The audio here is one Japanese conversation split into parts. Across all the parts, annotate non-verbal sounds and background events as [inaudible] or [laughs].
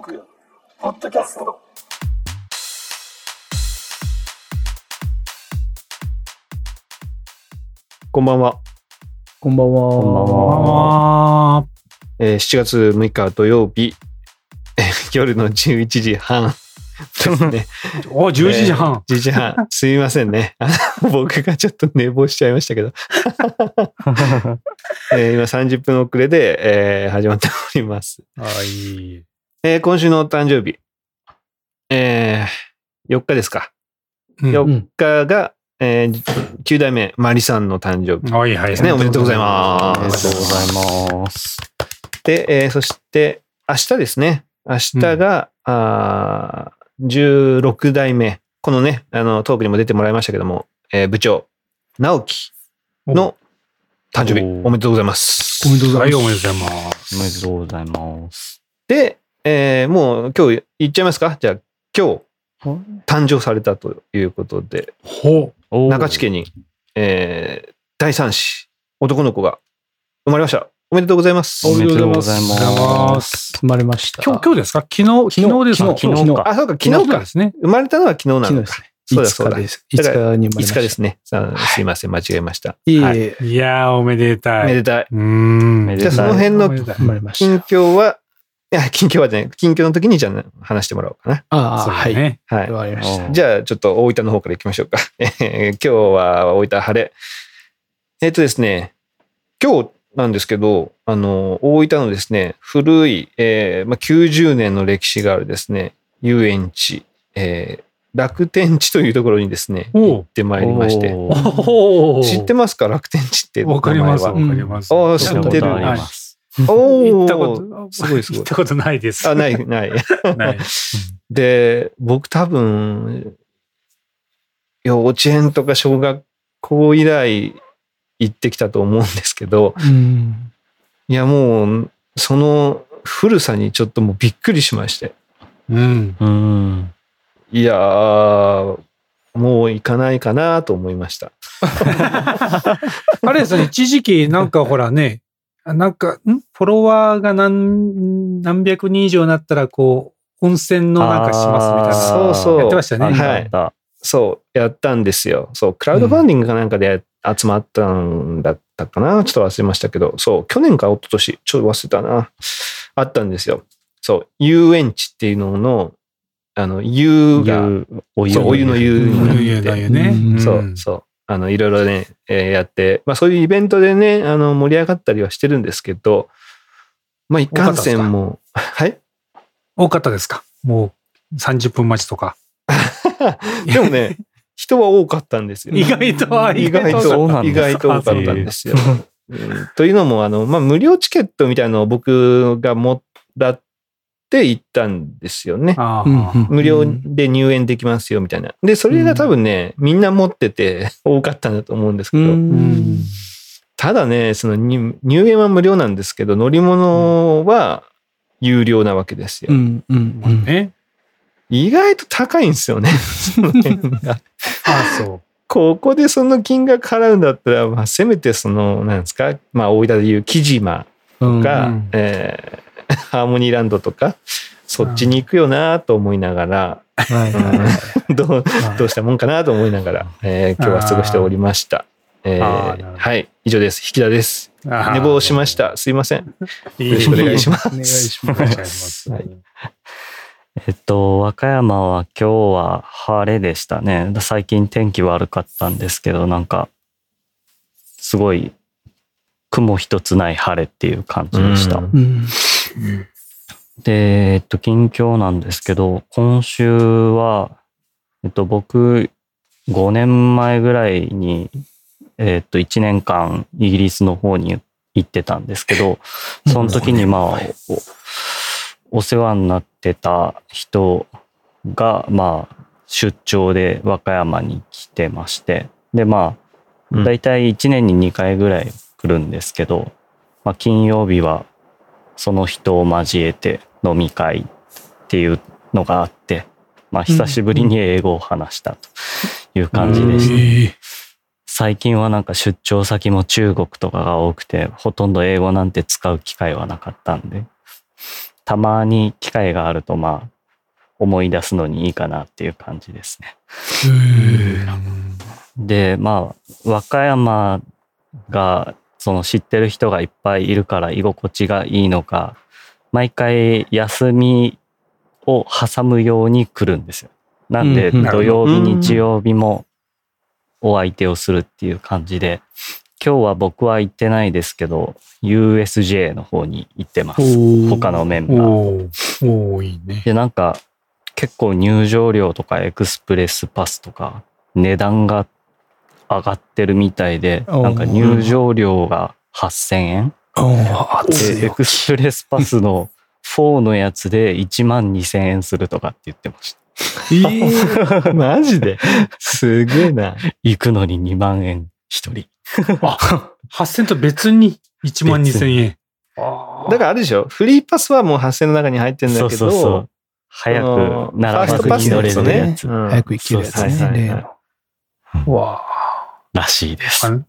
ーク、ポッドキャスト。こんばんは。こんばんは。こんばんは。えー7月6日土曜日、えー夜の11時半ですね。お、11時半。えー11時半。すみませんね。あ [laughs] の僕がちょっと寝坊しちゃいましたけど。[laughs] えー今30分遅れで、えー始まっております。はい。えー今週のお誕生日。えー4日ですか。うん4日が、え9代目マリさんの誕生日。はいはい。ですねおめでとうございますおめでとうございます。で、えーそして、明日ですね。明日が、あー16代目。このね、あの、トークにも出てもらいましたけども、えー部長、直樹の誕生日、おおめでとうございます。おめでとうござはいい、ます。おめでとうございます。おめでとうございます。で、えーもう今日言っちゃいますか？じゃあ、今日、誕生されたということで、ほ中地家に、えー第三子、男の子が生まれました。おめでとうございます。おめでとうございま。ます生まれました。う。今日、今日ですか？昨日、昨日ですか？昨日昨日あ、そうか、昨昨日か。日ですね。生まれたのは昨日なのか。昨日ですね。そうだそうだ5日です。5日に生まれま5した。日ですね。すいません、間違えました。いえいはいえ、いやー、おめでたい。めでたい。うーん。じゃあその辺の近況は、近況はじゃない、近況の時にじゃあ話してもらおうかな。た。ああ、はい。はい。わかりました。じゃあ、ちょっと大分の方から行きましょうか。[laughs] えー今日は大分晴れ。えっ、とですね、今日なんですけど、あの、大分のですね、古い、えーまあ、90年の歴史があるですね、遊園地、えー楽天地というところにですね、行ってまいりまして。知ってますか？楽天地って。わかります、わかります。あー知ってる行ったおこと、すごいすごい行ったことないです。あ、ない、ない。ない。[laughs] で、僕多分、幼稚園とか小学校以来行ってきたと思うんですけど、うん。いやもう、その古さにちょっともうびっくりしまして。うん。うん。いやー、もう行かないかなと思いました。[laughs] あれですね、一時期なんかほらね、なんか、ん？フォロワーが何、何百人以上になったら、こう、温泉のなんかしますみたいな。そうそうやってましたね。はいそう、やったんですよ。そう、クラウドファンディングかなんかで集まったんだったかな、ちょっと忘れましたけど、そう、去年か一昨年ちょっと忘れたな。あったんですよ。そう、遊園地っていうのの、あの、湯が、お湯そうお湯の湯うんに湯そう、そう。あの、いろいろね、えーやって、まあそういうイベントでね、あの、盛り上がったりはしてるんですけど、まあ一貫線も、はい？多かったですか？もう30分待ちとか。[laughs] でもね、人は多かったんですよ。意外とは意外と、意外と多かったんですよ。うんというのも、あの、まあ、無料チケットみたいなのを僕がもらって行ったんですよね。無料で入園できますよ、みたいな。で、それが多分ね、みんな持ってて [laughs] 多かったんだと思うんですけうど、ん。ただね、その入入園は無料なんですけど、乗り物は有料なわけですよ。うん。うん。うん。ね。意外と高いんですよね。[laughs] その辺がああ、そう。ここでその金額払うんだったら、まあ、せめてその、なんですか、まあ、大分でいう木島うん。が、うんえー [laughs] ハーモニーランドとか、そっちに行くよなと思いながら。どう、どうしたもんかなと思いながら、えー今日は過ごしておりました。えーはい、以上です。引田です。寝坊しました。すいません。いよろしくお願いしますお願いし。ます。はいえっと、和歌山は今日は晴れでしたね。最近天気悪かったんですけど、なんか、すごい雲一つない晴れっていう感じでした。うんうん。で、えっと、近況なんですけど、今週は、えっと、僕、5年前ぐらいに、えっと、1年間イギリスの方に行ってたんですけど、その時にまあ、おお世話になってた人が、まあ、出張で和歌山に来てまして、で、まあ、うん。だいたい1年に2回ぐらい来るんですけど、まあ、金曜日はその人を交えて飲み会っていうのがあって、まあ、久しぶりに英語を話したという感じでした。ええ最近はなんか出張先も中国とかが多くて、ほとんど英語なんて使う機会はなかったんで、たまに機会があると、まあ、思い出すのにいいかなっていう感じですね。で、まあ、和歌山が、その知ってる人がいっぱいいるから居心地がいいのか、毎回休みを挟むように来るんですよ。なんで、うん土曜日、うん日曜日もお相手をするっていう感じで、今日は僕は行ってないですけど、USJ の方に行ってます。他のメンバー。おーおーいいね。で、なんか、結構入場料とかエクスプレスパスとか、値段が上がってるみたいで、なんか入場料が8000円で、エクスプレスパスの4のやつで1万2000円するとかって言ってました。えマジで？すげえな。行くのに2万円一人。8000と別に1万2000円。だからあれでしょ？フリーパスはもう8000の中に入ってんだけど、そうそうそう。早く並ばずに乗れるやつうん早く行けるやつね。はいはいはい例の。わらしいです。あ。お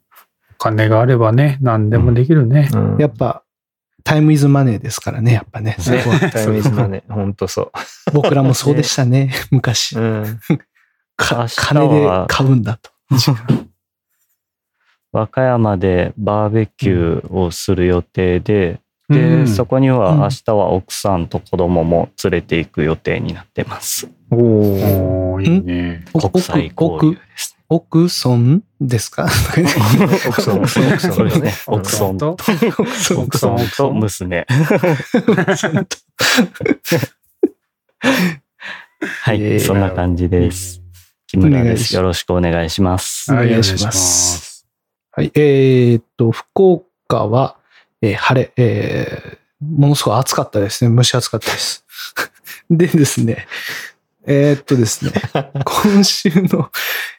金があればね、何でもできるね。うんやっぱ、タイムイズマネーですからね、やっぱね。そねタイムイズマネー。ほんとそ僕らもそうでしたね、[laughs] 昔う。。うん。金で買うんだと。[laughs] 和歌山でバーベキューをする予定で、うで、んそこにはうん明日は奥さんと子供も連れて行く予定になってます。おおーいいね。お国際交流です。奥村ですか？[laughs] 奥さん、奥さん、奥さん。そうですね。奥奥さんさんとと奥さん奥さとん娘。はい、えーそんな感じです。木村です。よろしくお願いします。はい、お願いしまますす。はい。えーっと、福岡は、えー晴れ、えーものすごい暑かったですね。蒸し暑かったです。[laughs] でですね、えーっとですね、[laughs] 今週の、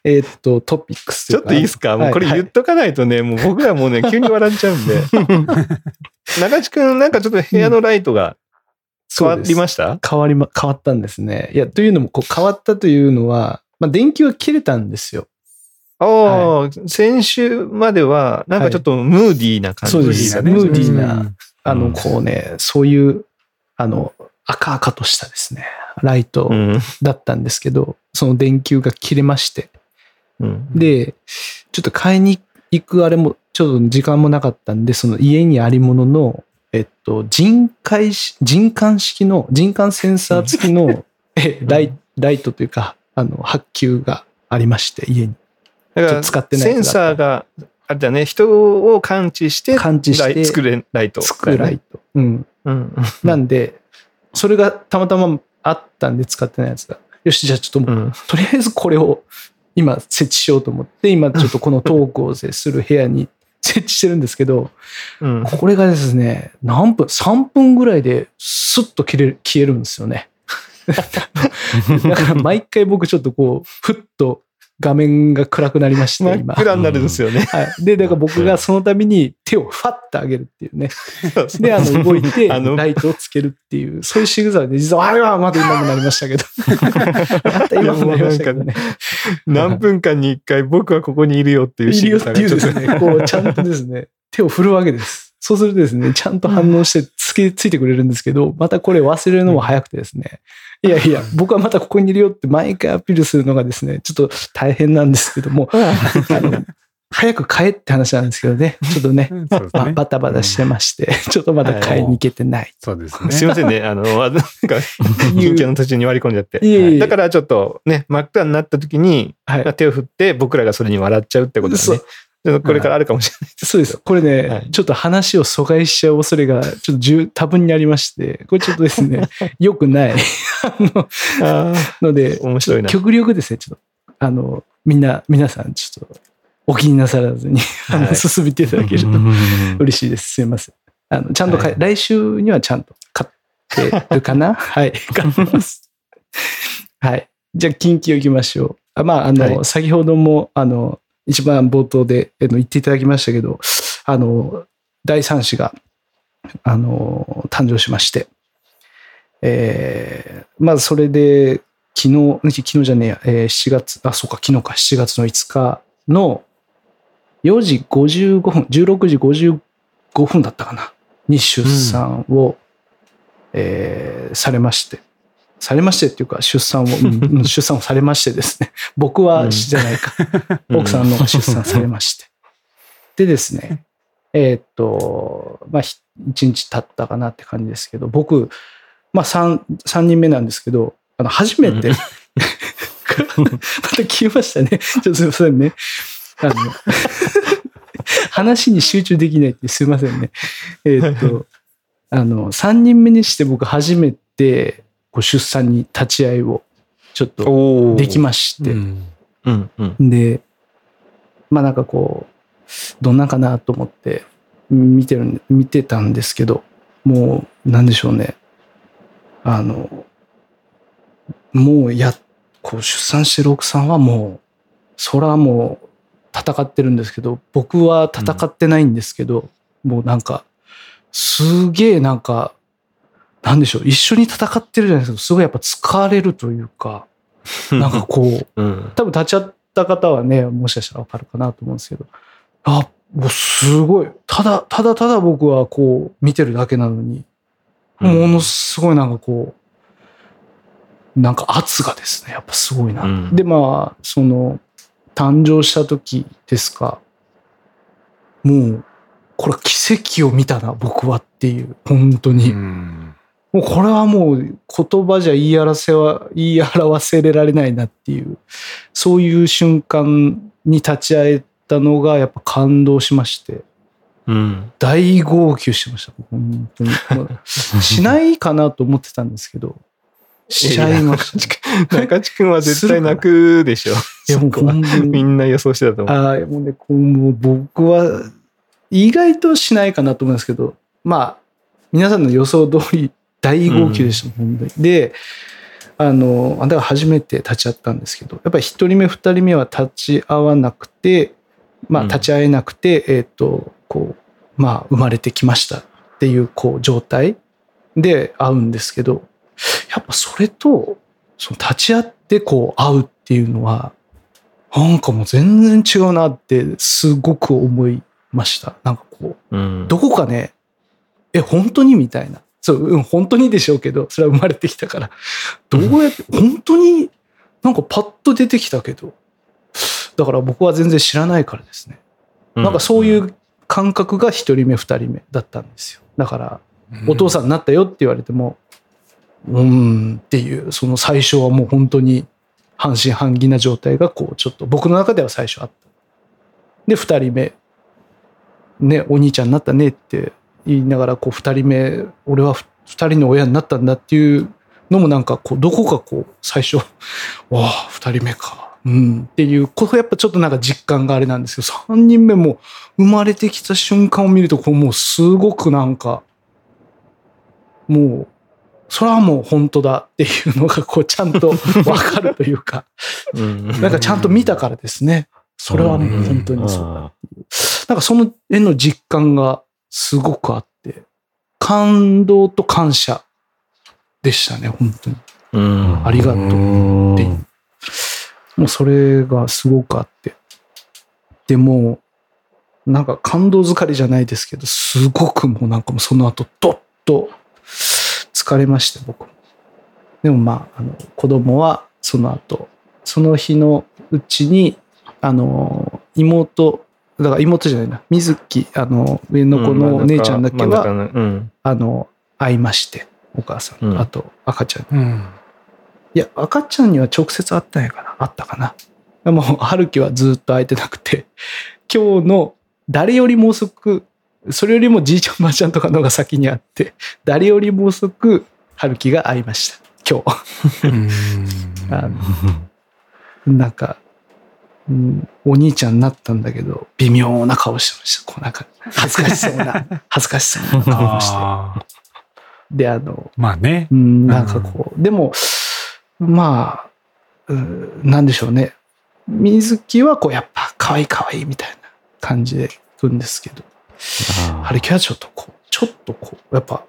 えーっと、トピックスちょっといいですか？もうこれ言っとかないとね、もう僕らもうね、[laughs] 急に笑っちゃうんで。中地くん、なんかちょっと部屋のライトが変わりました？変わりま、変わったんですね。いや、というのも、こう変わったというのは、まあ、電球が切れたんですよ。ああ、先週までは、なんかちょっとムーディーな感じそうですね。ムーディーなうん。あの、うんこうね、そういう、あの、赤々としたですね、ライトうん。だったんですけど、その電球が切れまして、うん、で、ちょっと買いに行くあれも、ちょっと時間もなかったんで、その家にありものの、えっと、人海し、人感式の、人感センサー付きの、[laughs] えライライトというか、あの、発給がありまして、家に。だから、使ってないセンサーが、あれだね、人を感知して、感知して作れ、ライト。つくライト。うん。うん。なんで、それがたまたまあったんで使ってないやつだ。よし、じゃあちょっと、うん。とりあえずこれを今設置しようと思って、今ちょっとこのトークをする部屋に設置してるんですけど、うん。これがですね、何分、3分ぐらいでスッと切れる消えるんですよね。[laughs] だから毎回僕ちょっとこう、ふっと画面が暗くなりまして、今。暗になるんですよね。はい。で、だから僕がその度に手をファッと上げるっていうね。で、あの、動いて、ライトをつけるっていう、そういう仕草で、実は、あれはまだ今もなりましたけど。[laughs] また今もなりましたけどね。何分間に一回僕はここにいるよっていう仕っていう草がちょっとですね、こう、ちゃんとですね、手を振るわけです。そうするとですね、ちゃんと反応してつけ、ついてくれるんですけど、またこれ忘れるのも早くてですね、いやいや、僕はまたここにいるよって毎回アピールするのがですね、ちょっと大変なんですけども、あの、早く帰って話なんですけどね、ちょっとね、ね。バタバタしてまして、ちょっとまだ買いに行けてない。そうですね。[laughs] すいませんね。あの、[laughs] なんか、緊急の途中に割り込んじゃって。いえいえだからちょっとね、真っ暗になった時に、はい。手を振って僕らがそれに笑っちゃうってことだね。これからあるかもしれないです。そうです。これね、はいちょっと話を阻害しちゃう恐れが、ちょっと十多分にありまして、これちょっとですね、[laughs] 良くない。あの、あので、面白いな極力ですね、ちょっと、あの、みんな、皆さん、ちょっと、お気になさらずに、あのはい進めていただけると嬉しいです。すいません。あの、ちゃんとはい来週にはちゃんと買ってるかな？[laughs] はい、買ってます。はい。じゃあ、近畿を行きましょう。あまあ、あの、はい先ほども、あの、一番冒頭で言っていただきましたけど、あの、第三子が、あの、誕生しまして、えーまずそれで、昨日、昨日じゃねえや、えー7月、あ、そうか、昨日か、7月の5日の4時55分、16時55分だったかな、に出産をえーされまして、されましてっていうか、出産を、[laughs] 出産をされましてですね、[laughs] 僕はじゃないか、奥さんの方 [laughs] が出産されまして。でですね、えーっと、まあ、ひ一日経ったかなって感じですけど、僕、まあ、三三人目なんですけど、あの、初めて、うんまた消えましたね。ちょっとすいませんね。あの、話に集中できないってすいませんね。えーっと、あの、三人目にして僕初めて、こう出産に立ち会いをちょっとおできままして、うんうんうん。で、まあなんかこう、どんなんかなと思って見てるん、見てたんですけど、もう、なんでしょうね。あの、もうや、こう出産してる奥さんはもう、そらもう戦ってるんですけど、僕は戦ってないんですけど、もうなんか、すげえなんか、なんでしょう、一緒に戦ってるじゃないですか、すごいやっぱ疲れるというか、[laughs] なんかこう、うん。多分立ち会った方はね、もしかしたらわかるかなと思うんですけど、あ、もうすごい、ただ、ただただ僕はこう見てるだけなのに、ものすごいなんかこう、なんか圧がですね、やっぱすごいな。うん。で、まあ、その、誕生した時ですか、もう、これ奇跡を見たな、僕はっていう、本当に。うんもうこれはもう言葉じゃ言い表せは、言い表せられないなっていう、そういう瞬間に立ち会えたのがやっぱ感動しまして、うん。大号泣してました。本当に。しないかなと思ってたんですけど、[laughs] しちゃいました。中地君は絶対泣くでしょ。いやもう。みんな予想してたと思う。ああ、もうね、こうもう僕は意外としないかなと思うんですけど、まあ、皆さんの予想通り大号泣でした、本当に。で、あの、だから初めて立ち会ったんですけど、やっぱり一人目、二人目は立ち会わなくて、まあ、うん立ち会えなくて、えっ、と、こう、まあ、生まれてきましたっていう、こう、状態で会うんですけど、やっぱそれと、その立ち会ってこう会うっていうのは、なんかもう全然違うなってすごく思いました。なんかこう、うん。どこかね、え、本当にみたいな。そう、うん、本当にでしょうけど、それは生まれてきたから。どうやって、本当になんかパッと出てきたけど、だから僕は全然知らないからですね。なんかそういう感覚が一人目、二人目だったんですよ。だから、お父さんになったよって言われても、うーんっていう、その最初はもう本当に半信半疑な状態がこうちょっと僕の中では最初あった。で、二人目、ね、お兄ちゃんになったねって言いながら、こう二人目、俺はふ二人の親になったんだっていうのもなんかこう、どこかこう、最初、[laughs] わあ、二人目か。うん、っていう、これやっぱちょっとなんか実感があれなんですけど、三人目も生まれてきた瞬間を見ると、こうもうすごくなんか、もう、それはもう本当だっていうのがこうちゃんと [laughs] わかるというか、うん、なんかちゃんと見たからですね。それはもう本当にそう。だ。なんかその絵の実感がすごくあって、感動と感謝でしたね、本当に。うん。ありがとううって。もうそれがすごくあって。でも、なんか感動疲れじゃないですけど、すごくもうなんかもうその後、どっと疲れまして、僕も。でもまあ、あの、子供はその後、その日のうちに、あの、妹、だから妹じゃないな、水木、あの、上の子のお姉ちゃんだけは、真んうん。あの、会いまして、お母さん、うんあと赤ちゃんうん。いや、赤ちゃんには直接会ったんやかなあったかな。もう、春樹はずっと会えてなくて、今日の誰よりも遅く、それよりもじいちゃんばあちゃんとかのが先に会って、誰よりも遅く春樹が会いました。今日。[laughs] あのなんか、うん、お兄ちゃんになったんだけど、微妙な顔してました。こうなんか、恥ずかしそうな、[laughs] 恥ずかしそうな顔をして。で、あの、まあね。うん、なんかこう、でも、まあ、うんなんでしょうね。水木はこう、やっぱ可愛い可愛いみたいな感じで行くんですけど、春樹はちょっとこう、ちょっとこう、やっぱ、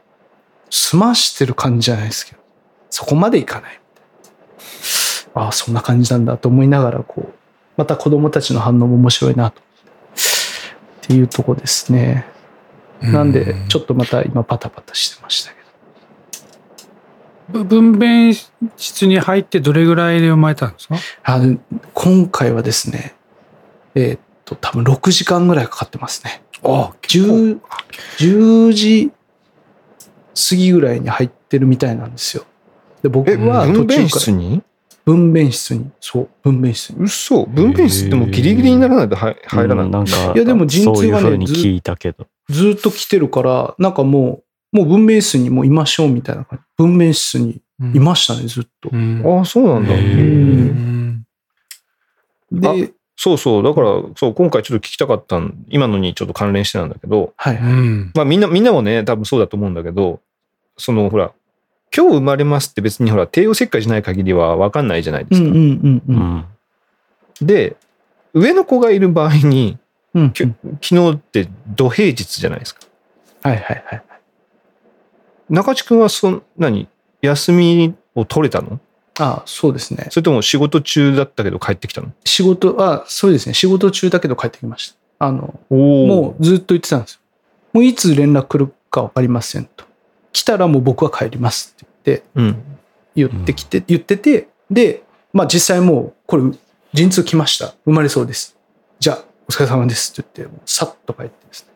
済ましてる感じじゃないですけど、そこまでいかないみたいな。ああ、そんな感じなんだと思いながら、こう、また子供たちの反応も面白いなと。っていうとこですね。なんで、ちょっとまた今パタパタしてましたけど。ぶ分娩室に入ってどれぐらいで生まれたんですか？あの今回はですね、えーっと、多分6時間ぐらいかかってますね。あ10、10時過ぎぐらいに入ってるみたいなんですよ。で、僕え、は途中から室に？分娩室に、そう、分娩室に。嘘分娩室ってもうギリギリにならないと入入らない。うんなんか、いやでも陣痛がね風に聞いたけど。ずっと来てるから、なんかもう、もう分娩室にもういましょうみたいな感じ。分娩室にいましたね、ずっと。うんああ、そうなんだ。で、そうそう。だから、そう、今回ちょっと聞きたかったん、今のにちょっと関連してなんだけど、はい。うんまあみんな、みんなもね、多分そうだと思うんだけど、そのほら、今日生まれますって別にほら、帝王切開じゃない限りは分かんないじゃないですか。うんうんうんう。うんん。で、上の子がいる場合に、昨日って土平日じゃないですか。はいはいはい。中地君はそん、何休みを取れたの？ああ、そうですね。それとも仕事中だったけど帰ってきたの？仕事、あそうですね。仕事中だけど帰ってきました。あの、おもうずっと言ってたんですよ。もういつ連絡来るか分かりませんと。来たらもう僕は帰りますって。言って、言ってきて、言ってて、で、まあ実際もう、これ、陣痛来ました。生まれそうです。じゃあ、お疲れ様ですって言って、さっと帰ってです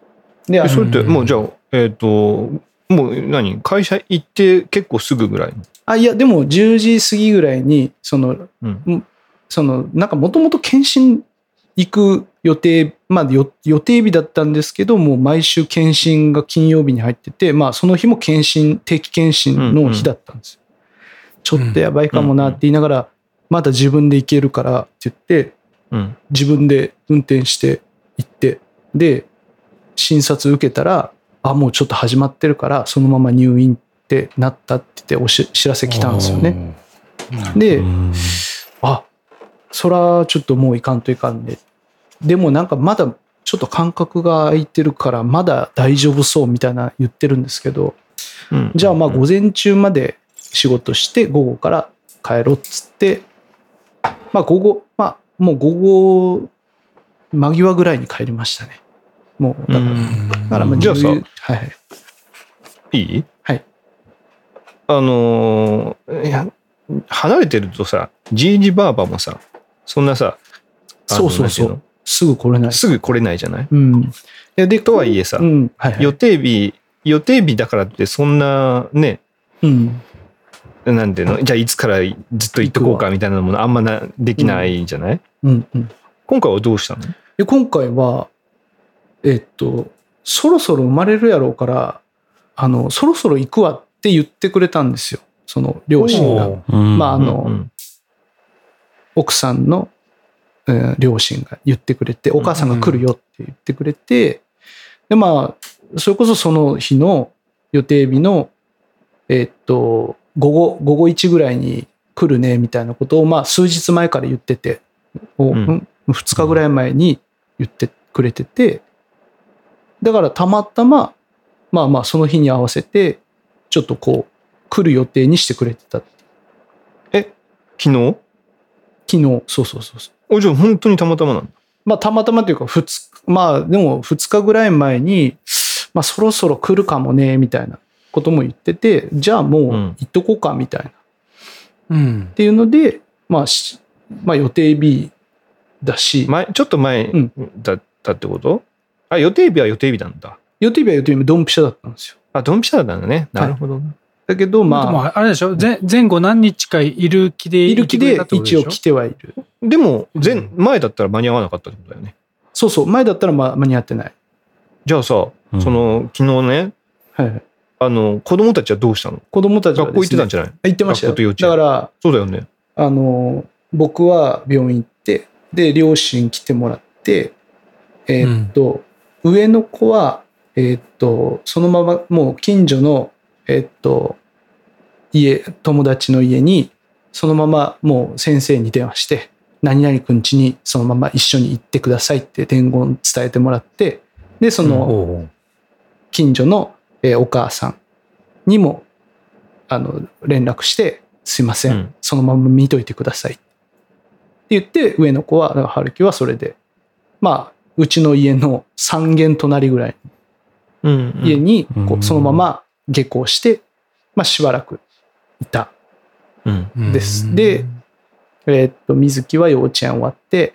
ね。で、それって、うんもうじゃあ、えっ、と、もう何？会社行って結構すぐぐらい？のあ、いや、でも10時過ぎぐらいに、その、うん。その、なんかもともと検診行く予定、まあよ予定日だったんですけど、もう毎週検診が金曜日に入ってて、まあその日も検診、定期検診の日だったんですよ。ちょっとやばいかもなって言いながら、まだ自分で行けるからって言って、うん。自分で運転して行って、で、診察受けたら、あ、もうちょっと始まってるから、そのまま入院ってなったって言っておし知らせ来たんですよね。で、うんあそらちょっともういかんといかんで。でもなんかまだちょっと間隔が空いてるからまだ大丈夫そうみたいな言ってるんですけど、うんじゃあまあ午前中まで仕事して午後から帰ろうっつって、まあ午後、まあもう午後間際ぐらいに帰りましたね。もうだから、うんだからまあじゃあさ10はいはい。いい？はい。あのーいや、離れてるとさ、じいじばあばもさ、そんなさ、そうそうそうすぐ来れないの。すぐ来れないじゃない？うん。でとはいえさうん、はいはい。予定日、予定日だからってそんなね、うん。なんていうの、じゃあいつからずっと行っとこうかみたいなのもあんまなできないじゃない、うんうん。今回はどうしたの？で今回は、えっと、そろそろ生まれるやろうから、あの、そろそろ行くわって言ってくれたんですよ。その両親が。まああのうん奥さんの、えー両親が言ってくれて、お母さんが来るよって言ってくれて、で、まあ、それこそその日の予定日の、えっと、午後、午後1ぐらいに来るね、みたいなことを、まあ、数日前から言ってて、おうん。うん2日ぐらい前に言ってくれてて、だからたまたま、まあまあ、その日に合わせて、ちょっとこう、来る予定にしてくれてた。昨日？昨日、そうそうそうそう。おじゃあ本当にたまたまなのまあ、たまたまというか、二日、まあ、でも2日ぐらい前に、まあ、そろそろ来るかもね、みたいなことも言ってて、じゃあもううん行っとこうか、みたいな。っうん。ていうので、まあ、しまあ、予定日だし、前ちょっと前うんだったってこと、あ、予定日は予定日なんだ。予定日は予定日、ドンピシャだったんですよ。あ、ドンピシャだったんだね。なるほどね。だけど、まあ、あ、もあれでしょ？前前後何日かいる気でいる気で一応来来てはいる。でも、前、うん前だったら間に合わなかったってことだよね。そうそう、前だったらまあ間に合ってない。じゃあさ、うんその、昨日ね、はいはい。あの、子供たちはどうしたの？子供たちは学校行ってたんじじゃない？行ってましたよ。だから、そうだよね。あの、僕は病院行って、で、両親来てもらって、えーっと、上の子は、えーっと、そのままもう近所の、えーっと、家、友達の家に、そのままもう先生に電話して、何々くん家にそのまま一緒に行ってくださいって伝言伝えてもらって、で、その、近所の、えーお母さんにもあの連絡して「すいません、うん。そのまま見といてください」って言って上の子はだから春樹はそれでまあうちの家の3軒隣ぐらいうん、の家にこうそのまま下校して、まあ、しばらくいた。うん。です。でえーっと、水木は幼稚園終わって、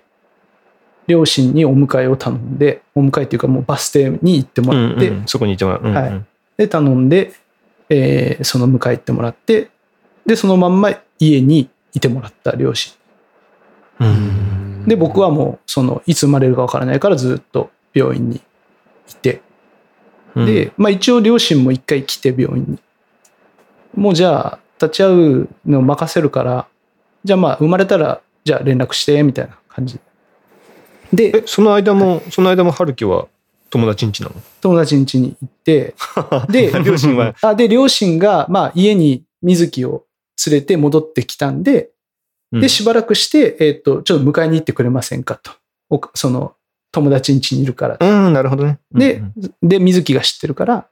両親にお迎えを頼んで、お迎えっていうかもうバス停に行ってもらって、うんうんそこにいてもらう。うんうんはいで、頼んで、えーその迎え行ってもらって、で、そのまんま家にいてもらった両親。うんで、僕はもう、その、いつ生まれるかわからないからずっと病院にいて、うんで、まあ一応両親も一回来て病院に。もうじゃあ、立ち会うのを任せるから、じゃあまあ生まれたら、じゃあ連絡して、みたいな感じ。でえ、、その間も、その間も春樹は友達ん家なの？友達ん家に行って、[laughs] で、両親は、あで、両親が、まあ家に水木を連れて戻ってきたんで、うんで、しばらくして、えっ、と、ちょっと迎えに行ってくれませんかと。おその、友達ん家にいるから。うん、なるほどね。でうんで、水木が知ってるから、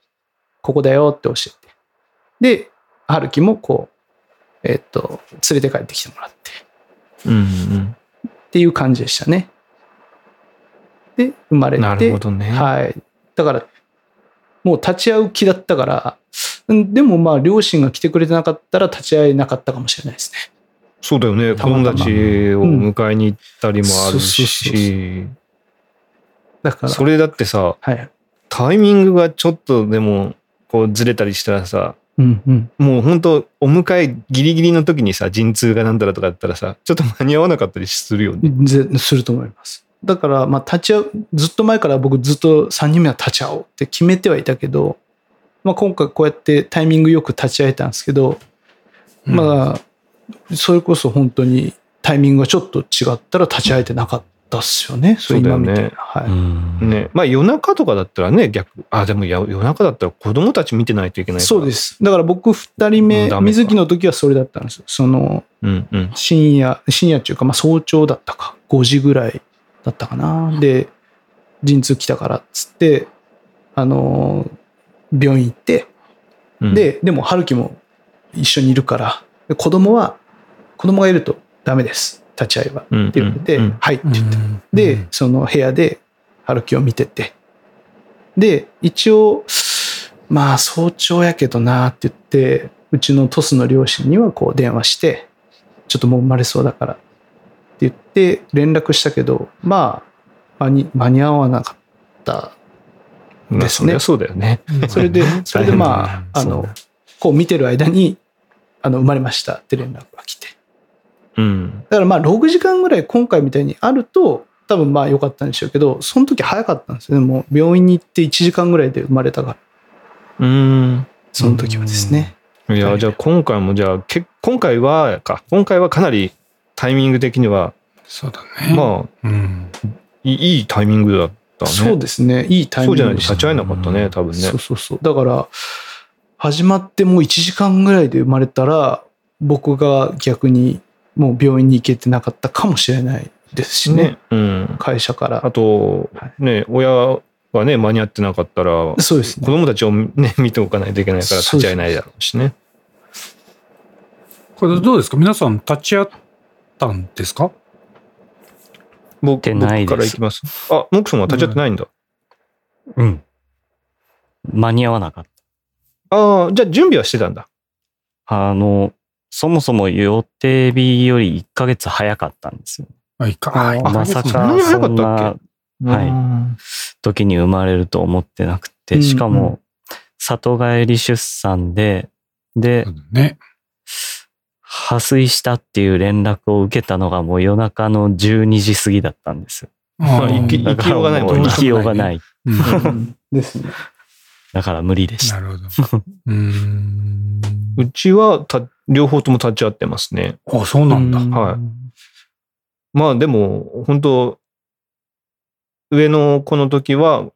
ここだよって教えて。で、春樹もこう、えっ、と、連れて帰ってきてもらって。うんうんっていう感じでしたね。で、生まれて。なるほどね。はい。だから、もう立ち会う気だったから、うんでもまあ、両親が来てくれてなかったら立ち会えなかったかもしれないですね。そうだよね。子たまたま供たちを迎えに行ったりもあるし、だから、それだってさ、はい。タイミングがちょっとでも、こうずれたりしたらさ、うんうん。もう本当お迎えギリギリの時にさ、陣痛がなんだらとかだったらさ、ちょっと間に合わなかったりするよね。ぜすると思います。だから、まあ、立ち会う、ずっと前から僕ずっと3人目は立ち会おうって決めてはいたけど、まあ、今回こうやってタイミングよく立ち会えたんですけど、まあ、それこそ本当にタイミングがちょっと違ったら立ち会えてなかったっすよね。それ今みたいな。そうだよねはい。うんね。まあ夜中とかだったらね、逆。あ、でもや夜中だったら子供たち見てないといけない。そうで。す。だから僕2人目、水木の時はそれだったんですよ。その、うんうん。深夜、深夜っていうか、まあ早朝だったか、5時ぐらいだったかな。で、陣痛来たからっつって、あのー病院行って、うん、で、でも春樹も一緒にいるから、で子供は、子供がいるとダメです。立ち会いは。うん、って言われて、はいって言って。で、その部屋で春樹を見てて、で、一応、まあ早朝やけどなって言って、うちのトスの両親にはこう電話して、ちょっともう生まれそうだからって言って連絡したけど、まあ、間に間に合わなかった。まあですねそりゃそうだよね。それで、それでまあ、あのこう見てる間に、あの、生まれましたって連絡が来て。うん。だからまあ6時間ぐらい今回みたいにあると多分まあ良かったんでしょうけどその時早かったんですよねもう病院に行って1時間ぐらいで生まれたからうん。その時はですねいや、じゃあ今回もじゃあ、け今回はか、今回はかなりタイミング的には、そうだね。まあ、うん。いいタイミングだったね。そうですねいいタイミングそうじゃないと立ち会えなかったね、多分ねそう。そうそうだから始まってもう1時間ぐらいで生まれたら僕が逆にもう病院に行けてなかったかもしれないですしねね。うん。会社からあとは、ね、親がね、間に合ってなかったら、子そうですね供たちをね、見ておかないといけないから立ち会えないだろうしね。これどうですか？皆さん立ち会ったんですか？僕僕から行きます？あ、ノックさんは立ち会ってないんだ。うん。間に合わなかった。ああ、じゃあ準備はしてたんだ。あの、そもそも予定日より1ヶ月早かったんですよ。あ、いか。ああまさかそんなはいうん時に生まれると思ってなくうんて、しかも、里帰り出産で、でね。破水したっていう連絡を受けたのがもう夜中の12時過ぎだったんですよ。まあ行きようがないもんなもう行きようがない。ですねだから無理でした。なるほど。うーん。うちはた両方とも立ち会ってますね。あ、そうなんだ。はいまあでも、本当上の子の時は、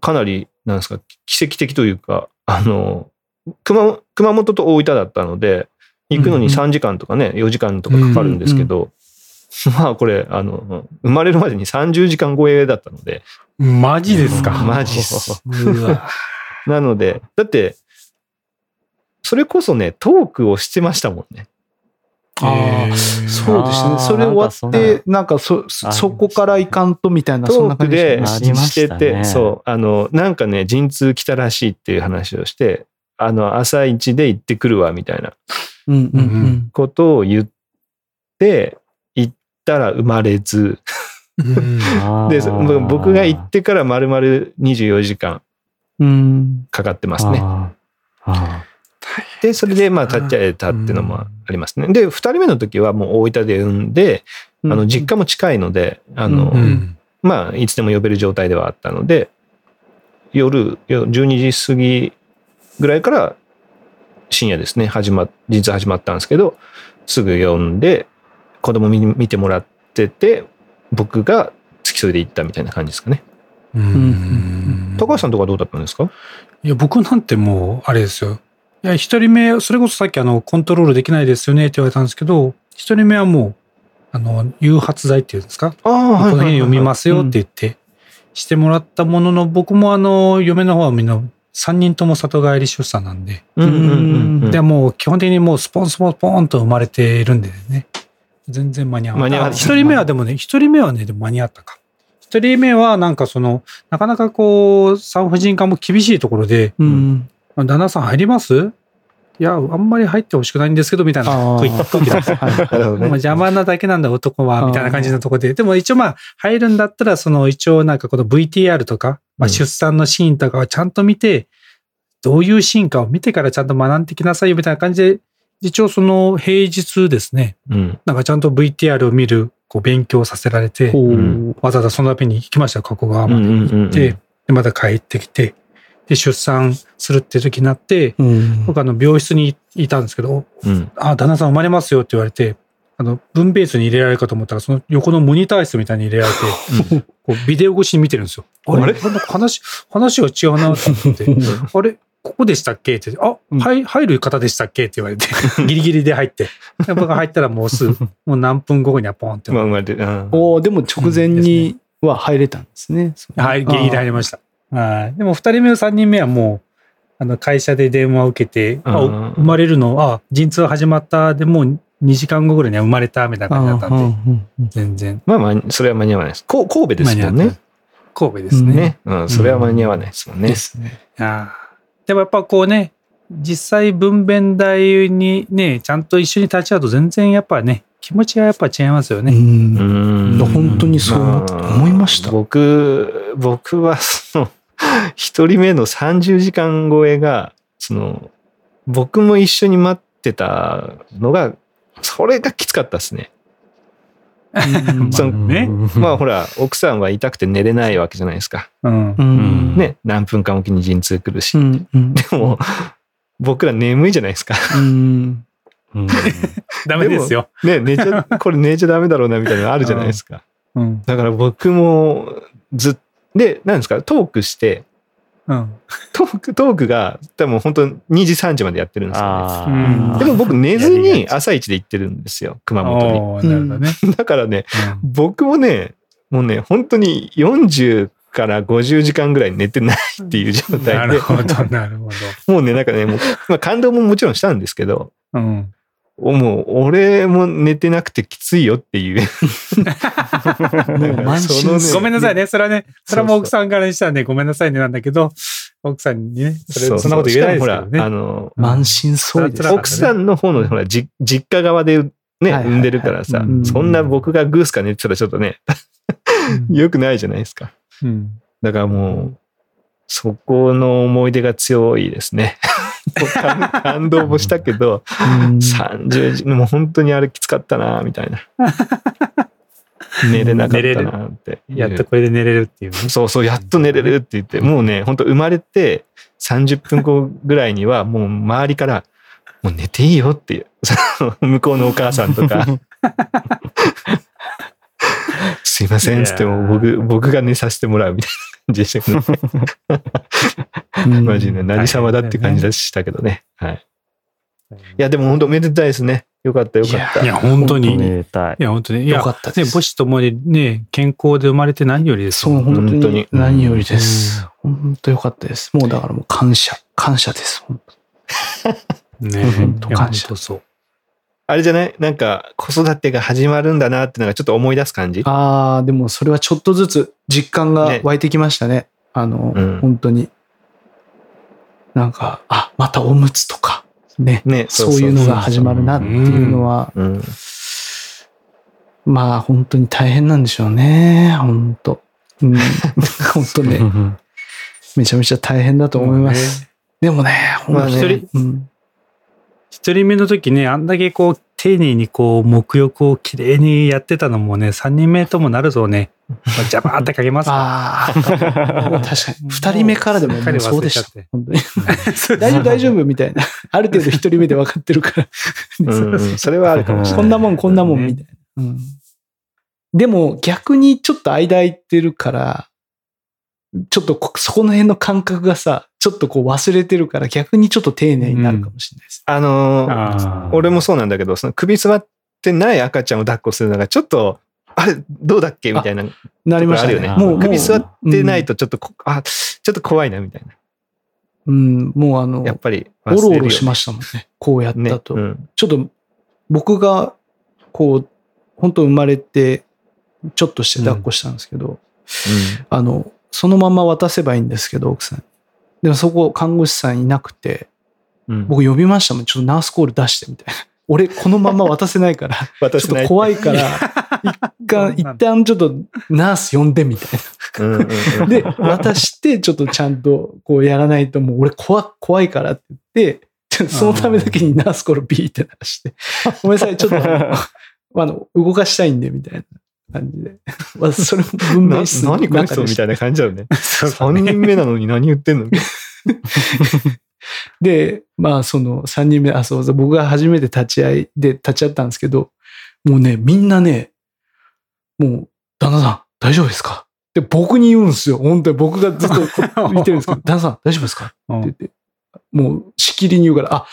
かなり、なんですか、奇跡的というか、あの、熊熊本と大分だったので、行くのにうんうん3時間とかね、4時間とかかかるんですけど、[laughs] まあこれ、あの、生まれるまでに30時間超えだったので、マジですか？マジっす。うわ。[laughs] なので、だって、それこそね、トークをしてましたもんね。ああそうですね。それ終わって、なんかそ、あそこからいかんとみたいな、そんトークな感じででしたねありましてて、そう、あの、なんかね、陣痛来たらしいっていう話をして、あの、朝一で行ってくるわ、みたいなうんうんうん。ことを言って、行ったら生まれず、うん。[laughs] で、そ僕が行ってから丸々24時間うん。かかってますね。で、それでまあ立ち会えたっていうのもありますね。で、二人目の時はもう大分で産んで、あの、実家も近いので、あの、まあ、いつでも呼べる状態ではあったので、夜、よ12時過ぎぐらいから深夜ですね、始まっ、実は始まったんですけど、すぐ呼んで、子供見見てもらってて、僕が付き添いで行ったみたいな感じですかね。うん高橋さんとかどうだったんですか？いや、僕なんてもう、あれですよ。いや、一人目、それこそさっきあの、コントロールできないですよねって言われたんですけど、一人目はもう、あの、誘発剤っていうんですか？ああ、この辺読みますよって言って、してもらったものの、僕もあの、嫁の方はみんな、3人とも里帰り出産なんで、うんうんうんうん。で、もう基本的にもうスポンスポンスポンと生まれているんでね。全然間に合わない。一人目はでもね、一人目はね、でも間に合ったか。一人目はなんかその、なかなかこう、産婦人科も厳しいところで、うん。旦那さん入りますいや、あんまり入ってほしくないんですけど、みたいなあ空気だった。[laughs] 邪魔なだけなんだ男は、みたいな感じのところで。でも一応まあ、入るんだったら、その一応なんかこの VTR とか、まあ、うん出産のシーンとかはちゃんと見て、どういうシーンかを見てからちゃんと学んできなさいよ、みたいな感じで、一応その平日ですね、うん。なんかちゃんと VTR を見る、こう勉強させられて、ほう。わざわざそのために行きましたよ、加古川までうんうんうんうん行って、で、また帰ってきて、で、出産するって時になって、うん。僕あの病室にいたんですけど、うん。あ、旦那さん生まれますよって言われて、あの、分ベースに入れられるかと思ったら、その横のモニター室みたいに入れられて、こうビデオ越しに見てるんですよ。あれ？話、話が違うなと思って、[laughs] あれ？ここでしたっけ？って、あ、うんはい、入る方でしたっけ？って言われて、[laughs] ギリギリで入って。で僕が入ったらもうすぐ、[laughs] もう何分後にはポンって。まあ、生まれて、うん。おおでも直前には入れたんですね。はい、ギリギリ入りました。はい。でも二人目、三人目はもう、あの、会社で電話を受けて、あうん生まれるの、あ、陣痛始まった、でもう2時間後ぐらいには生まれた、みたいな感じだったんで、ん全然。まあまあ、それは間に合わないです。こう神戸ですもんね。神戸ですね。ね。うん、それは間に合わないですもんね。ですね。ああでもやっぱこうね、実際分娩台にね、ちゃんと一緒に立ち会うと全然やっぱね、気持ちがやっぱ違いますよね。うんうん本当にそう思いました僕、僕はその、一人目の30時間超えが、その、僕も一緒に待ってたのが、それがきつかったですね。そのねまあほら、奥さんは痛くて寝れないわけじゃないですか。うん。うん。ね、何分間おきに陣痛来るし。うん。うん。でも、僕ら眠いじゃないですか。うん。うん [laughs] ダメですよ。ね、寝ちゃ、これ寝ちゃダメだろうなみたいなのあるじゃないですか。うん。だから僕もずっで、なんですか、トークして、うん。トーク、トークが多分本当2時3時までやってるんですよね。あうんーでも僕寝ずに朝一で行ってるんですよ、熊本に。なるほどね。[laughs] だからね、うん僕もね、もうね、本当に40から50時間ぐらい寝てないっていう状な態でる、ほど、なるほもうね、なんかね、もう、まあ感動ももちろんしたんですけど、ど。うん。もう俺も寝てなくてきついよっていう。[laughs] [laughs] ごめんなさいね。それはね、それはもう奥さんからにしたらね、ごめんなさいねなんだけど、奥さんにね、それ、ううそんなこと言えないですら、あね。の、満身創痍。奥さんの方のほら、じ実家側でね、産んでるからさ、うんそんな僕がグースか寝てたらちょっとね、[laughs] 良くないじゃないですか。うん。だからもう、そこの思い出が強いですね。感感動もしたけど、うん30時、もう本当にあれきつかったな、みたいな。寝れなかったなって。やっとこれで寝れるっていうね。そうそう、やっと寝れるって言って、もうね、本当生まれて30分後ぐらいには、もう周りから、もう寝ていいよっていう、[laughs] 向こうのお母さんとか、すいませんっつっても僕、僕が寝させてもらうみたいな感じでしたけどね。うんマジで何様だって感じでしたけどね。はい。いや、でも本当めでたいですね。よかったよかった。いや、本当に。いめでたい。や、本当に。よかったでね、す。母子ともにね、健康で生まれて何よりですそう、よ。本当本当にに何よりです。本当よかったです。もうだからもう感謝、感謝です。本当ね本当感謝そう。あれじゃない？なんか子育てが始まるんだなってのがちょっと思い出す感じ？ああ、でもそれはちょっとずつ実感がね湧いてきましたね。あの、うん本当に。なんか、あ、またおむつとか、ね。ね、そういうのが始まるなっていうのは、うん。まあ本当に大変なんでしょうね。本当。うん、[laughs] 本当ね、めちゃめちゃ大変だと思います。でもね、まあね本当に一人目の時ね、あんだけこう、丁寧にこう、沐浴をきれいにやってたのもね、三人目ともなるとね、まあジャバーってかけますか [laughs] ああ、確かに。二人目からでももうそうでし。た本当に。ら。大丈夫、大丈夫みたいな。ある程度一人目で分かってるから。[laughs] それはあるかもしれない。こんなもん、こんなもん、みたいな。うんでも逆にちょっと間空いてるから、ちょっとこそこの辺の感覚がさ、ちょっとこう忘れてるから逆にちょっと丁寧になるかもしれないです。あのー俺もそうなんだけど、その首座ってない赤ちゃんを抱っこするのがちょっと、あれ、どうだっけみたいな。なりましたね。もう、首座ってないとちょっとこ、あ、ちょっと怖いなみたいな。うん、もうあの、やっぱりおろおろしまししたもんね。こうやったと。うんちょっと僕がこう、本当生まれて、ちょっとして抱っこしたんですけど、あの、そのまま渡せばいいんですけど、奥さんに。でもそこ看護師さんいなくて、うん僕呼びましたもん。ちょっとナースコール出してみたいな。[laughs] 俺このまま渡せないから、[laughs] ちょっと。怖いから、一旦、[laughs] 一旦ちょっとナース呼んでみたいうんうんうな。んで、渡して、ちょっとちゃんとこうやらないと、もう俺怖、怖いからって言って、そのためだけにナースコールビーって鳴らして、ごめんなさい、ちょっとあの動かしたいんで、みたいな感じで。まあ、それも文な明室の何この人みたいな感じだよね。そうだ3ね人目なのに何言ってんの？[laughs] で、まあ、その3人目、あ、そう僕が初めて立ち会いで立ち会ったんですけど、もうね、みんなね、もう、旦那さん、大丈夫ですか？で、僕に言うんですよ。本当に僕がずっとこう [laughs] 言ってるんですけど、旦那さん、大丈夫ですか？って言って、もう、しきりに言うから、あ、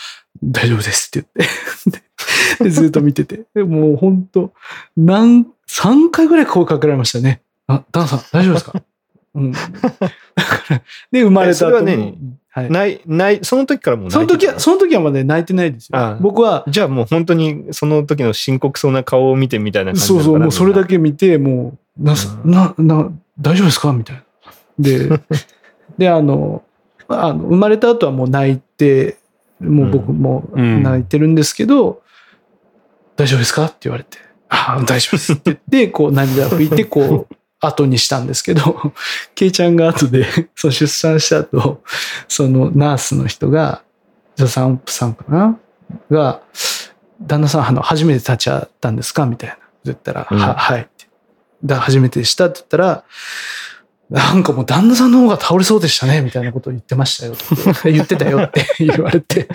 大丈夫ですって言って。[laughs] で、でずっと見てて。でもう本当何、3回ぐらい声かけられましたね。あ、旦那さん、大丈夫ですか？[laughs] うん。だから、で、生まれた後もえそれはねはい。ない、ない、その時からもうその時は、その時はまだ泣いてないですよ。ああ僕は、じゃあもう本当にその時の深刻そうな顔を見てみたいな感じそうそう、もうそれだけ。け見て、もう、な、うんな、な、大丈夫ですか？みたいな。で、[laughs] で、あの、あの、生まれた後はもう泣いて、もう僕もうん泣いてるんですけど、大丈夫ですか？って言われて、ああ、大丈夫ですって言って、こう涙拭いて、[laughs] こう、後にしたんですけど、ケイちゃんが後で、[laughs] その出産した後、そのナースの人が、助産婦さんかな？が、旦那さん、あの、初めて立ち会ったんですか？みたいな。言ったら、うんは、はいって。だ初めてでしたって言ったら、なんかもう旦那さんの方が倒れそうでしたね、みたいなことを言ってましたよ。[laughs] 言ってたよって [laughs] 言われて、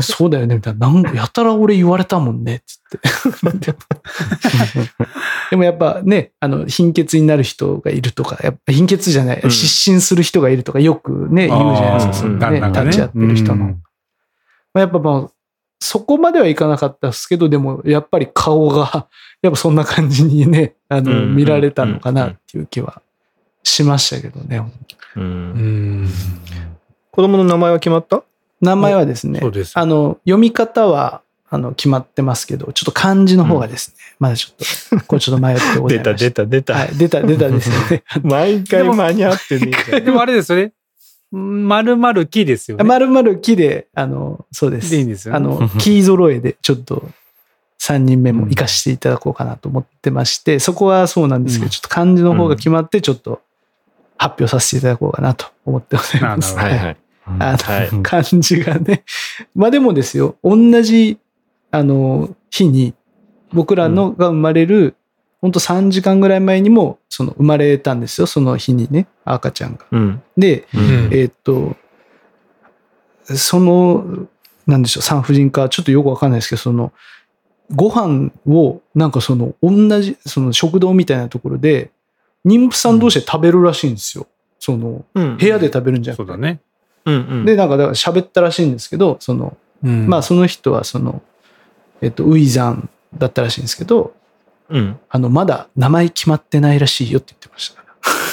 そうだよね、みたいな。なんやたら俺言われたもんね、つって。[laughs] でもやっぱね、あの、貧血になる人がいるとか、やっぱ貧血じゃない、うん失神する人がいるとかよくね、言うじゃないですか、そね、立ち会ってる人の。うんまあやっぱまあ、そこまではいかなかったですけど、でもやっぱり顔が、やっぱそんな感じにね、あの、うん見られたのかなっていう気はしましたけどね。う。うんん。子供の名前は決まった？名前はですねそうです、あの、読み方は、あの、決まってますけど、ちょっと漢字の方がですね、まだちょっと、これちょっと迷ってござい [laughs] 出た。出た出た。はい、出た、出たですよね。[laughs] 毎回間に合ってねでもあれですよね。まるまる木ですよね。まるまる木で、あの、そうです。でいいんですよねあの、木揃えで、ちょっと、3人目も活かしていただこうかなと思ってまして、そこはそうなんですけど、うんちょっと漢字の方が決まって、ちょっと発表させていただこうかなと思ってございます。はいはい。あはいの、漢字がね。まあでもですよ、同じ、あの、日に、僕らのが生まれる、ほんと3時間ぐらい前にも、その、生まれたんですよ、その日にね、赤ちゃんが。うん。で、うんえーっと、その、なんでしょう、産婦人科、ちょっとよくわかんないですけど、その、ご飯を、なんかその、同じ、その食堂みたいなところで、妊婦さん同士で食べるらしいんですよ。その、うん部屋で食べるんじゃなくて。そうだね。うんうん。で、なんか、だから喋ったらしいんですけど、その、うんまあ、その人は、その、えっと、ウイザンだったらしいんですけど、うん。あの、まだ名前決まってないらしいよって言ってました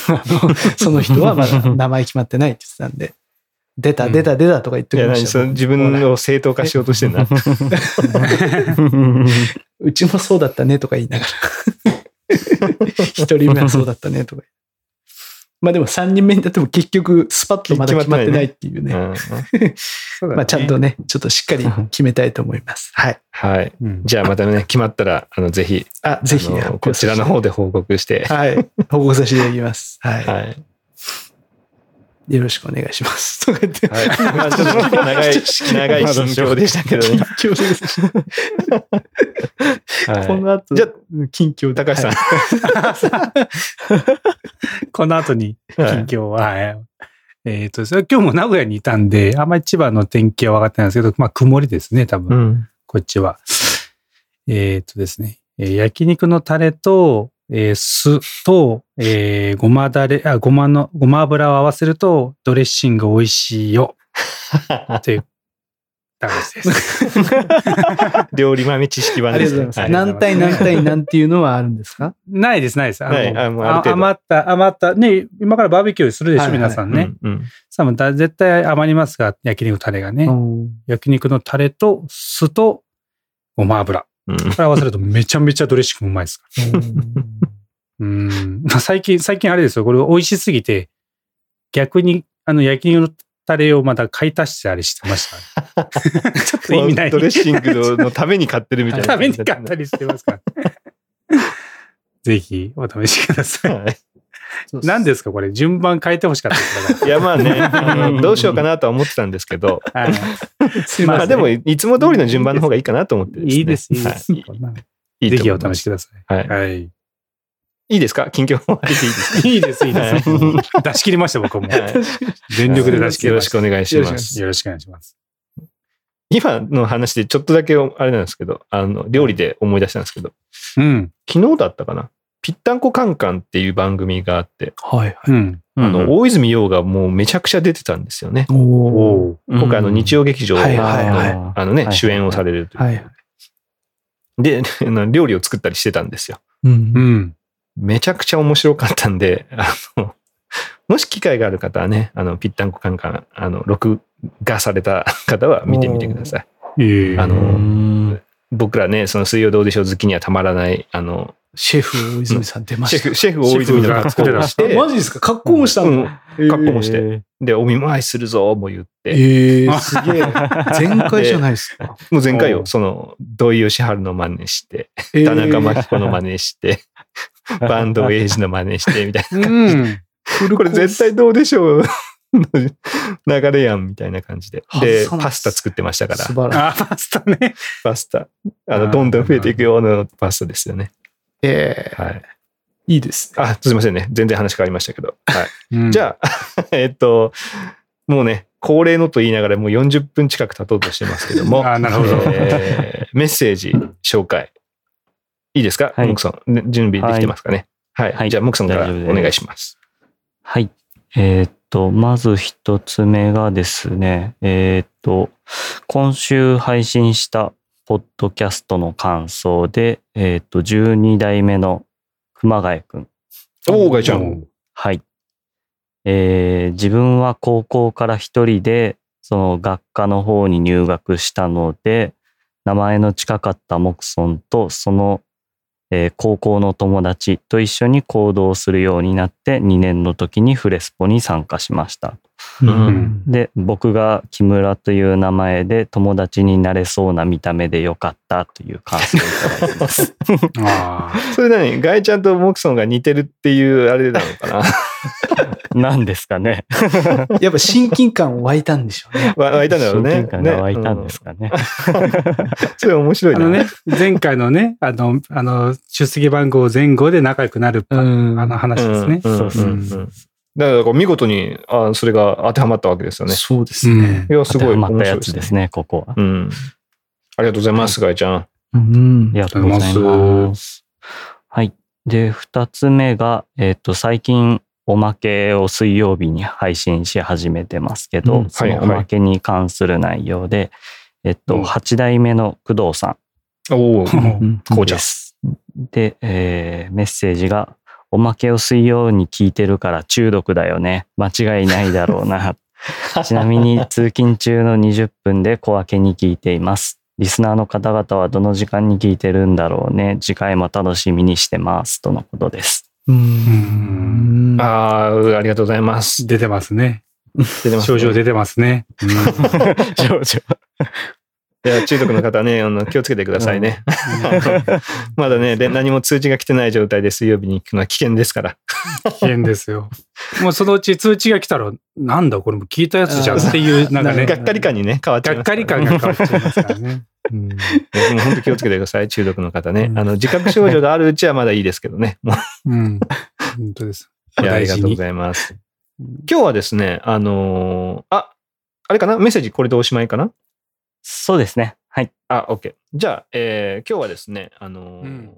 [laughs] その人はまだ名前決まってないって言ってたんで、出た、出た、出たとか言ってましたよ。何その自分を正当化しようとしてんな。[laughs] うちもそうだったねとか言いながら。[laughs] 一人目はそうだったねとか。まあでも3人目になっても結局スパッとまだ決まってないっていう [laughs] ね。まあちゃんとね、ちょっとしっかり決めたいと思います。はい。はい。うんじゃあまたね、決まったら、あの、ぜひ、あ、ぜひ、こちらの方で報告して、はい。報告させていただきます。はい。はい。よろしくお願いします。とか言って。はい。まあちょっと長い、長い心境でしたけどね。近況です。はいこの後、じゃあ近況で高橋さん。[laughs] この後にはい近況は、はいえっ、と、それ今日も名古屋にいたんで、あんまり千葉の天気は分かってないんですけど、まあ曇りですね、多分。うん。こっちは。えっ、とですね、えー焼肉のタレと、えー酢と、えーごまだれ、あ、ごまの、ごま油を合わせると、ドレッシング美味しいよ。[laughs] という、ダメです。[laughs] 料理豆知識版ありですね。がとうございます。はい何対何対何ていうのはあるんですか？ないです、ないです。あのないああ余った、余った、ね、今からバーベキューするでしょ、はいはい皆さんね。うんうんさあ、だ絶対余りますが、焼肉タレがね。焼肉のタレと酢とごま油。うんこれ合わせるとめちゃめちゃドレッシングうまいですから。うん。まあ最近、最近あれですよ。これ美味しすぎて、逆に、あの、焼肉のタレをまた買い足してあれしてました、ね。ちょっと意味ない。ドレッシングのために買ってるみたいな。[laughs] ために買ったりしてますから。[laughs] ぜひお試しください。はい何ですかこれ順番変えてほしかったかいや、まあね、あ [laughs] のどうしようかなとは思ってたんですけど、ません。まあでも、いつも通りの順番の方がいいかなと思ってねいいです、いいではす。ぜひお試しください。はい。はい。いいですか？近況いいですか？いいです、いいです。は出し切りました、僕はもう。はい全力で出し切りました。よろしくお願いしま。よろしくお願いしますよろしくお願いします。今の話でちょっとだけあれなんですけど、あの、料理で思い出したんですけど、うん。昨日だったかなぴったんこカンカンっていう番組があって、はいはい。うん。あの、大泉洋がもうめちゃくちゃ出てたんですよね。お今回あの日曜劇場の、はいはいはいあのね、はい主演をされるという。はい。で、[laughs] あの料理を作ったりしてたんですよ。うんうん。めちゃくちゃ面白かったんで、あの、[laughs] もし機会がある方はね、あの、ぴったんこカンカン、あの、録画された方は見てみてください。ええあのうん僕らね、その水曜どうでしょう好きにはたまらない、あの、シェフ大泉さん出ました。シェフ、シェフ大泉の格好をしあて、マジですか？格好もしたうんの格好もして、で、お見舞いするぞ、も言って、ええ、すげえ。全開じゃないですか。もう前回よ、その、土井善晴の真似して、ええ田中真紀子の真似して、バンドエイジの真似して、みたいうん。な。これ絶対どうでしょうの [laughs] 流れやん、みたいな感じで。で、パスタ作ってましたから素、晴らしい。あ、[laughs] パスタね。パスタ。あの、どんどん増えていくようなパスタですよね。ええ、はい。いいですね。あ、すいませんね。全然話変わりましたけど。はい。じあ、ゃあ、[laughs] えっと、もうね、恒例のと言いながらもう40分近く経とうとしてますけども、[laughs] あなるほどえーメッセージ紹介。いいですか、はいモクさん。ね準備できてますかね？はい。はいじゃあ、モクさんからお願いします。はい。えーっと、まず一つ目がですね、えーっと、今週配信したポッドキャストの感想で、えーっと、12代目の熊谷くん。おー、ガイちゃん。はい。えー自分は高校から一人で、その学科の方に入学したので、名前の近かったモクソンとその、えー高校の友達と一緒に行動するようになって2年の時にフレスポに参加しました。うんで、僕が木村という名前で友達になれそうな見た目でよかったという感想をいただいてます。[laughs] ああ。それ何？ガイちゃんとモクソンが似てるっていうあれなのかな？[laughs] 何ですかね。[laughs] やっぱ親近感湧いたんでしょうね。わ湧いたんだろうね。親近感が湧いたんですかね。ねうんそれ面白いな。あのね、前回のね、あの、あの、出席番号前後で仲良くなるパ、うんあの話ですね。うんうんそうそううんうんだから見事にあそれが当てはまったわけですよね。そうですね。いや、すごい当てはまった面白いやつです。ね、ここは。うん。ありがとうございます、ガイちゃん。うんありがとうございます。はい。で、二つ目が、えっ、と、最近、おまけを水曜日に配信し始めてますけど、うんそのおまけに関する内容で、えっと、うん八代目の工藤さおお、うんこうちゃん。です。で、えーメッセージが、おまけを水曜に聞いてるから中毒だよね。間違いないだろうな。[laughs] ちなみに通勤中の20分で小分けに聞いています。リスナーの方々はどの時間に聞いてるんだろうね。次回も楽しみにしてます。とのことです。ううんん。ああ、ありがとうございます。出てますね。出てます、症状出てますね。うん [laughs] 症状。いや、中毒の方ね、[laughs] あの気をつけてくださいね。まだね、で何も通知が来てない状態で水曜日に行くのは危険ですから。危険ですよ。もうそのうち通知が来たら、なんだこれも聞いたやつじゃんっていう、なんかね、がっかり感にね、変わっちゃいがっますらね、かり感が変わっちゃいますからね。うんねでも本当気をつけてください、中毒の方ね。うんあの、自覚症状があるうちはまだいいですけどね。もうん。本当です。ういやありがとうごいざいます。今日はですね、あのーあ、あれかな？メッセージこれでおしまいかな？そうですね。はい。あ、OK。じゃあ、えー今日はですね、あのーうん